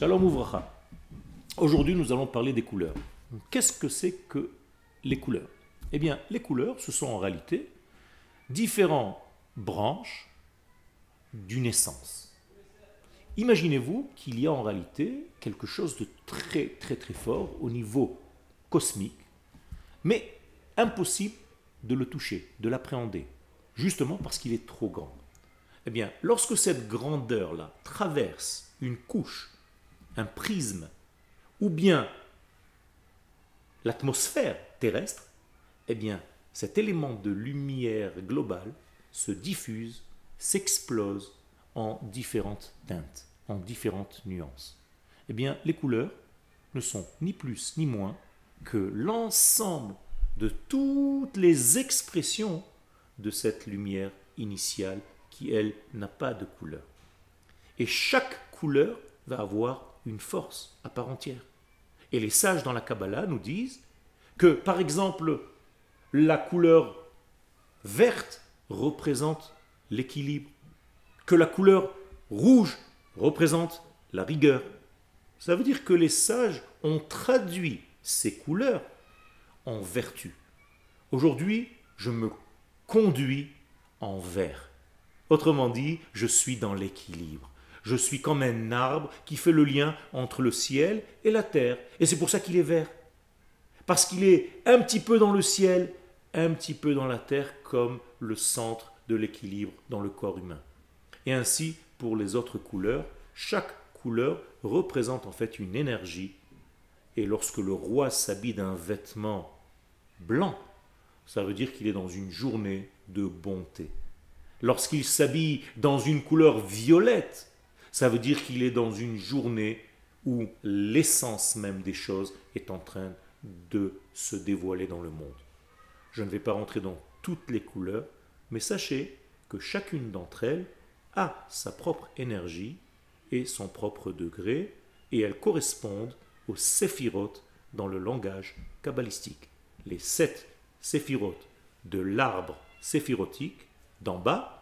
Shalom Ouvracha. Aujourd'hui, nous allons parler des couleurs. Qu'est-ce que c'est que les couleurs? Eh bien, les couleurs, ce sont en réalité différentes branches d'une essence. Imaginez-vous qu'il y a en réalité quelque chose de très très très fort au niveau cosmique, mais impossible de le toucher, de l'appréhender, justement parce qu'il est trop grand. Eh bien, lorsque cette grandeur-là traverse une couche un prisme, ou bien l'atmosphère terrestre, eh bien, cet élément de lumière globale se diffuse, s'explose en différentes teintes, en différentes nuances. Eh bien, les couleurs ne sont ni plus ni moins que l'ensemble de toutes les expressions de cette lumière initiale qui, elle, n'a pas de couleur. Et chaque couleur va avoir une force à part entière. Et les sages dans la Kabbalah nous disent que, par exemple, la couleur verte représente l'équilibre, que la couleur rouge représente la rigueur. Ça veut dire que les sages ont traduit ces couleurs en vertu. Aujourd'hui, je me conduis en vert. Autrement dit, je suis dans l'équilibre. Je suis comme un arbre qui fait le lien entre le ciel et la terre. Et c'est pour ça qu'il est vert. Parce qu'il est un petit peu dans le ciel, un petit peu dans la terre, comme le centre de l'équilibre dans le corps humain. Et ainsi, pour les autres couleurs, chaque couleur représente en fait une énergie. Et lorsque le roi s'habille d'un vêtement blanc, ça veut dire qu'il est dans une journée de bonté. Lorsqu'il s'habille dans une couleur violette, ça veut dire qu'il est dans une journée où l'essence même des choses est en train de se dévoiler dans le monde. Je ne vais pas rentrer dans toutes les couleurs, mais sachez que chacune d'entre elles a sa propre énergie et son propre degré, et elles correspondent aux séphirotes dans le langage kabbalistique. Les sept séphirotes de l'arbre séphirotique d'en bas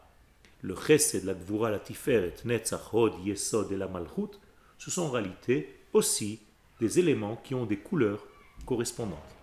le chesed, la gvura, la tiferet, netzach, hod, yesod et la malchut, ce sont en réalité aussi des éléments qui ont des couleurs correspondantes.